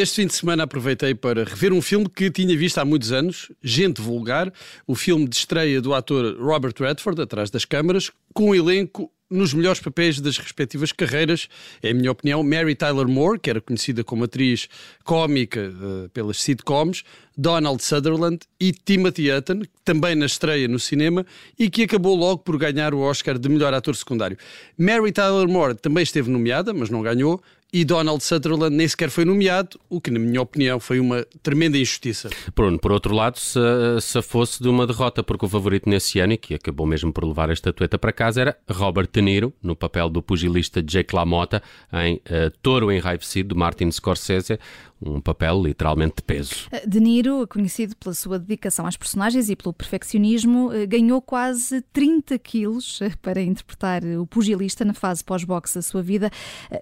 este fim de semana aproveitei para rever um filme que tinha visto há muitos anos, Gente Vulgar, o filme de estreia do ator Robert Redford, atrás das câmaras, com um elenco nos melhores papéis das respectivas carreiras. É a minha opinião. Mary Tyler Moore, que era conhecida como atriz cómica uh, pelas sitcoms, Donald Sutherland e Timothy Hutton, também na estreia no cinema e que acabou logo por ganhar o Oscar de melhor ator secundário. Mary Tyler Moore também esteve nomeada, mas não ganhou e Donald Sutherland nem sequer foi nomeado, o que, na minha opinião, foi uma tremenda injustiça. Bruno, por outro lado, se, se fosse de uma derrota, porque o favorito nesse ano, e que acabou mesmo por levar a estatueta para casa, era Robert De Niro, no papel do pugilista Jake LaMotta, em uh, Touro Enraivecido, de Martin Scorsese, um papel literalmente de peso. De Niro, conhecido pela sua dedicação às personagens e pelo perfeccionismo, eh, ganhou quase 30 quilos eh, para interpretar o pugilista na fase pós-boxe da sua vida.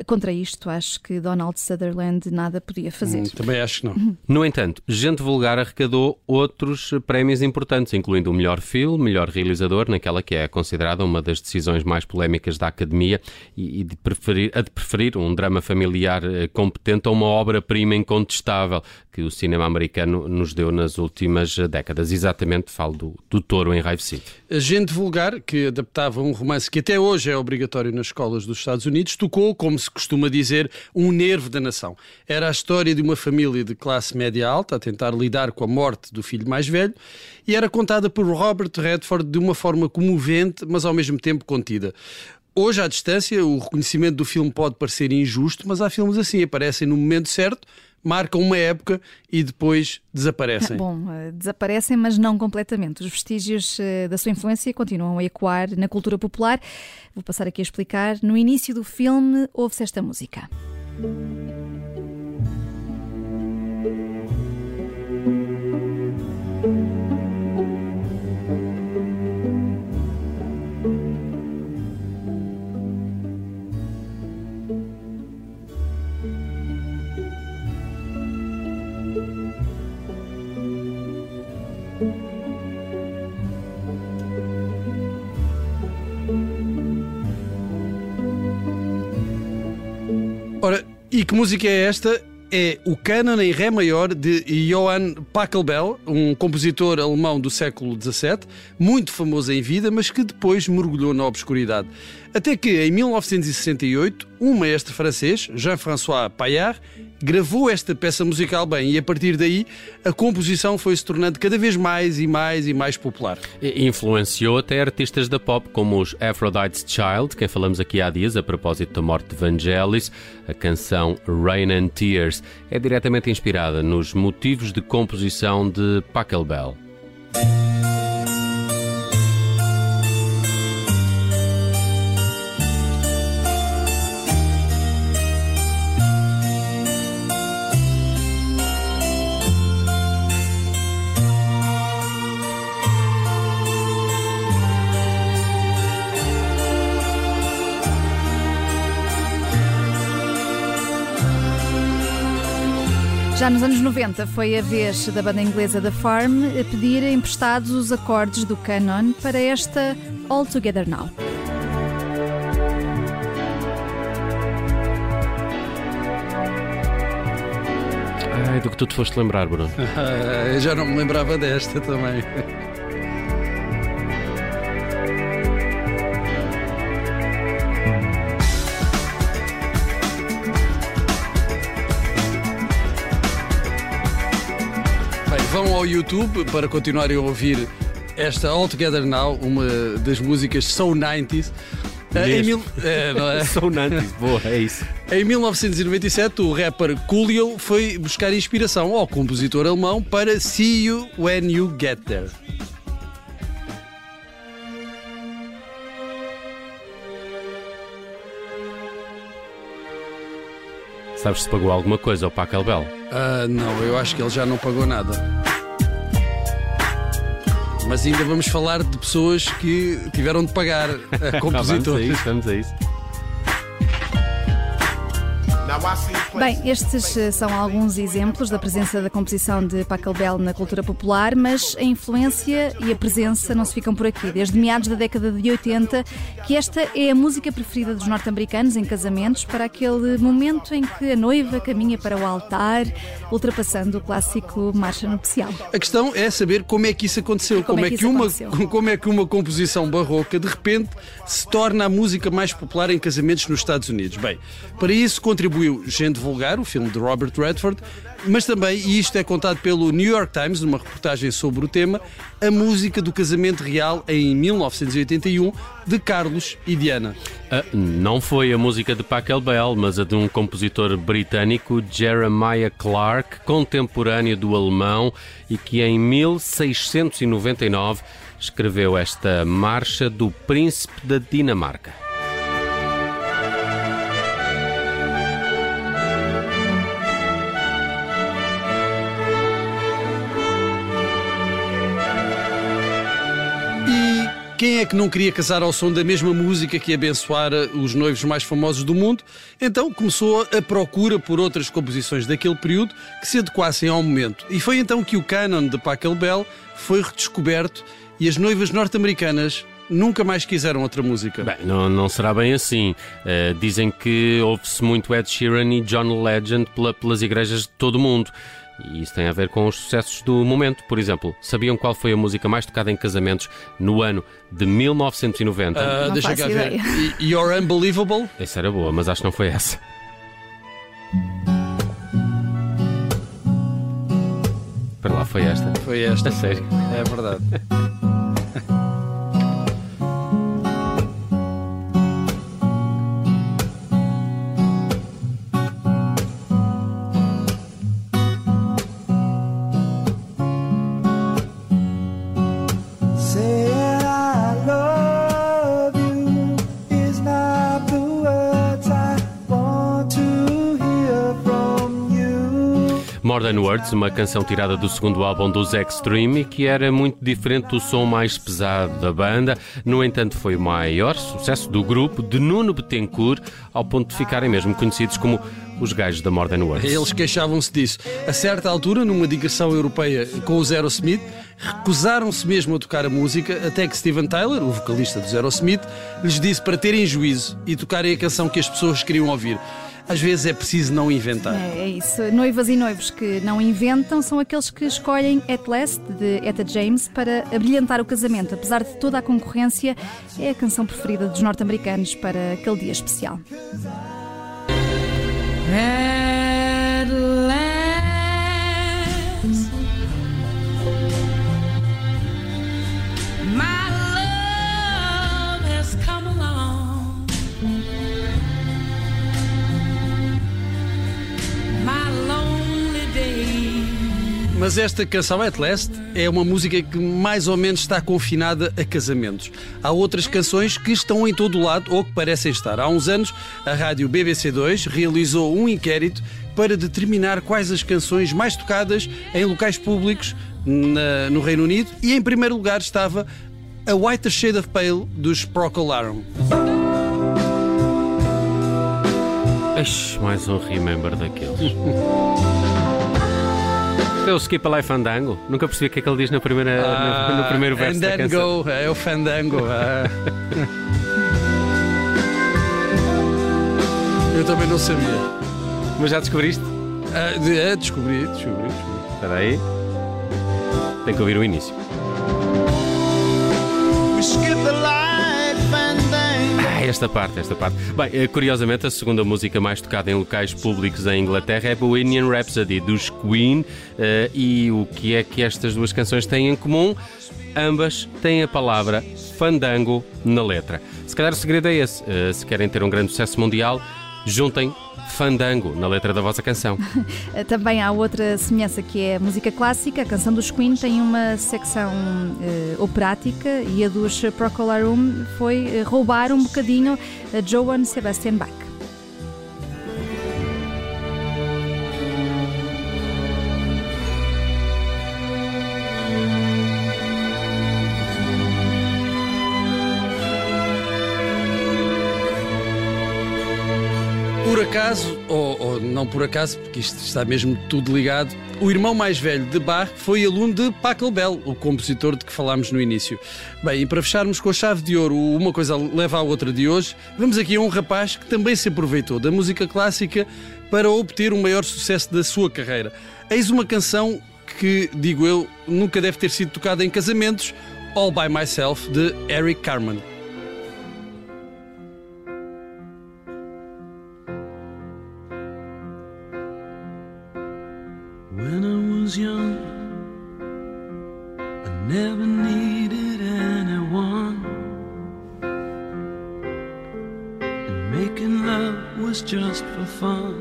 Contra isto, acho que Donald Sutherland nada podia fazer. Hum, também acho que não. No entanto, Gente Vulgar arrecadou outros prémios importantes, incluindo o melhor filme, melhor realizador, naquela que é considerada uma das decisões mais polémicas da Academia, e de preferir, a de preferir um drama familiar competente a uma obra-prima incontestável que o cinema americano nos deu nas últimas décadas. Exatamente, falo do, do Touro Enraivecido. Agente Vulgar, que adaptava um romance que até hoje é obrigatório nas escolas dos Estados Unidos, tocou, como se costuma dizer, um nervo da nação. Era a história de uma família de classe média alta a tentar lidar com a morte do filho mais velho e era contada por Robert Redford de uma forma comovente, mas ao mesmo tempo contida. Hoje, à distância, o reconhecimento do filme pode parecer injusto, mas há filmes assim, aparecem no momento certo marcam uma época e depois desaparecem. Bom, eh, desaparecem, mas não completamente. Os vestígios eh, da sua influência continuam a ecoar na cultura popular. Vou passar aqui a explicar. No início do filme, ouve-se esta música. Que música é esta? É o Canon em Ré maior de Johann Pachelbel, um compositor alemão do século XVII, muito famoso em vida, mas que depois mergulhou na obscuridade. Até que, em 1968, um maestro francês, Jean-François Paillard, gravou esta peça musical bem e a partir daí a composição foi se tornando cada vez mais e mais e mais popular. Influenciou até artistas da pop como os Aphrodite's Child, quem falamos aqui há dias a propósito da morte de Vangelis. A canção Rain and Tears é diretamente inspirada nos motivos de composição de Pachelbel. Já nos anos 90 foi a vez da banda inglesa The Farm a pedir emprestados os acordes do Canon para esta All Together Now. Ai, do que tu te foste lembrar, Bruno. Eu já não me lembrava desta também. Ao YouTube para continuarem a ouvir esta All Together Now, uma das músicas So 90s. Eh, em mil... é, não é? so 90s, boa, é isso. Em 1997, o rapper Coolio foi buscar inspiração ao compositor alemão para See You When You Get There. Sabes se pagou alguma coisa ao Pachelbel? Uh, não, eu acho que ele já não pagou nada. Mas ainda vamos falar de pessoas que tiveram de pagar a compositores. vamos a isso, vamos a isso. Bem, estes eh, são alguns exemplos da presença da composição de Pachelbel na cultura popular, mas a influência e a presença não se ficam por aqui. Desde meados da década de 80, que esta é a música preferida dos norte-americanos em casamentos, para aquele momento em que a noiva caminha para o altar, ultrapassando o clássico Marcha Nupcial. A questão é saber como é que isso aconteceu. Como, como é, que, que uma, aconteceu? como é que uma composição barroca, de repente, se torna a música mais popular em casamentos nos Estados Unidos. Bem, para isso contribuiu Gente Vulgar, o filme de Robert Redford, mas também, e isto é contado pelo New York Times, numa reportagem sobre o tema, a música do casamento real em 1981 de Carlos e Diana. Uh, não foi a música de Pachelbel, mas a de um compositor britânico, Jeremiah Clarke, contemporâneo do alemão e que em 1699 escreveu esta marcha do Príncipe da Dinamarca. Quem é que não queria casar ao som da mesma música que abençoara os noivos mais famosos do mundo? Então começou a procura por outras composições daquele período que se adequassem ao momento. E foi então que o canon de Pachelbel foi redescoberto e as noivas norte-americanas nunca mais quiseram outra música. Bem, não, não será bem assim. Uh, dizem que ouve-se muito Ed Sheeran e John Legend pela, pelas igrejas de todo o mundo. E isso tem a ver com os sucessos do momento. Por exemplo, sabiam qual foi a música mais tocada em casamentos no ano de 1990? Uh, deixa cá ver. You're Unbelievable? Essa era boa, mas acho que não foi essa. Para lá, foi esta. Foi esta. A sério. É verdade. Modern Words, uma canção tirada do segundo álbum dos Extreme, que era muito diferente do som mais pesado da banda. No entanto, foi o maior sucesso do grupo, de Nuno Betancourt, ao ponto de ficarem mesmo conhecidos como os gajos da Modern Words. Eles queixavam-se disso. A certa altura, numa digressão europeia com os Aerosmith, recusaram-se mesmo a tocar a música, até que Steven Tyler, o vocalista dos Aerosmith, lhes disse para terem juízo e tocarem a canção que as pessoas queriam ouvir às vezes é preciso não inventar. É, é, isso. Noivas e noivos que não inventam são aqueles que escolhem At Last, de Etta James, para abrilhantar o casamento. Apesar de toda a concorrência, é a canção preferida dos norte-americanos para aquele dia especial. At last. Mas esta canção At Last é uma música que mais ou menos está confinada a casamentos. Há outras canções que estão em todo o lado ou que parecem estar. Há uns anos, a rádio BBC2 realizou um inquérito para determinar quais as canções mais tocadas em locais públicos na, no Reino Unido e em primeiro lugar estava A Whiter Shade of Pale dos Procol Harum. mais um remember daqueles. é o Skip a Life Fandango? Nunca percebi o que é que ele diz na primeira, ah, no, no, primeiro verso and da then canção. Go, é o Fandango. Ah. Eu também não sabia. Mas já descobriste? Ah, é, descobri, descobri, descobri. Espera aí. Tem que ouvir o início. Esta parte, esta parte. Bem, eh, curiosamente, a segunda música mais tocada em locais públicos em Inglaterra é Bohemian Rhapsody, dos Queen. Eh, e o que é que estas duas canções têm em comum? Ambas têm a palavra fandango na letra. Se calhar o segredo é esse. Eh, se querem ter um grande sucesso mundial, juntem fandango na letra da vossa canção. Também há outra semelhança que é a música clássica. A canção dos Queen tem uma secção uh, operática e a dos Procolarum foi roubar um bocadinho a Johann Sebastian Bach. Por acaso, ou, ou, não por acaso, porque isto está mesmo tudo ligado, o irmão mais velho de Bach foi aluno de Pachelbel, o compositor de que falámos no início. Bem, e para fecharmos com a chave de ouro, uma coisa leva à outra de hoje, vamos aqui a um rapaz que também se aproveitou da música clássica para obter o maior sucesso da sua carreira. Eis uma canção que, digo eu, nunca deve ter sido tocada em casamentos, All By Myself, de Eric Carmen. And making love was just for fun.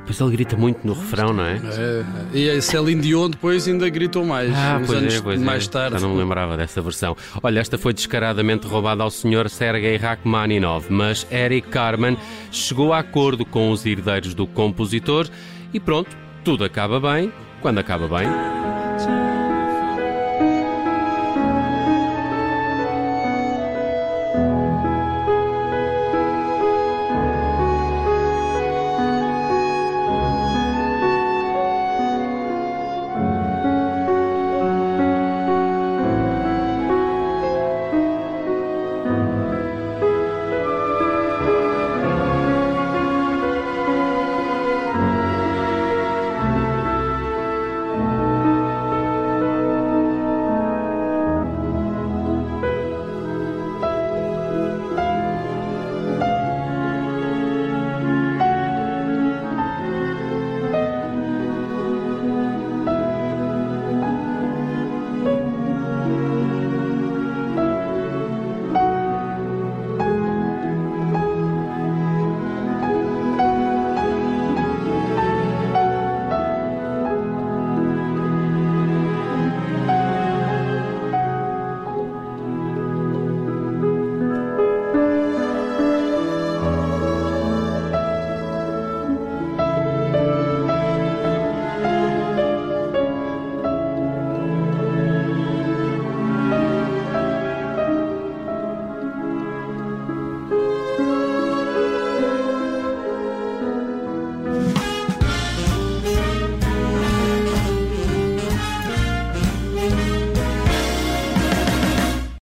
Depois ele grita muito no refrão, não é? é e a Celine Dion depois ainda gritou mais. Ah, pois é, pois mais é. tarde. Já não me lembrava dessa versão. Olha, esta foi descaradamente roubada ao senhor Sergei Rachmaninov, mas Eric Carmen chegou a acordo com os herdeiros do compositor e pronto, tudo acaba bem quando acaba bem.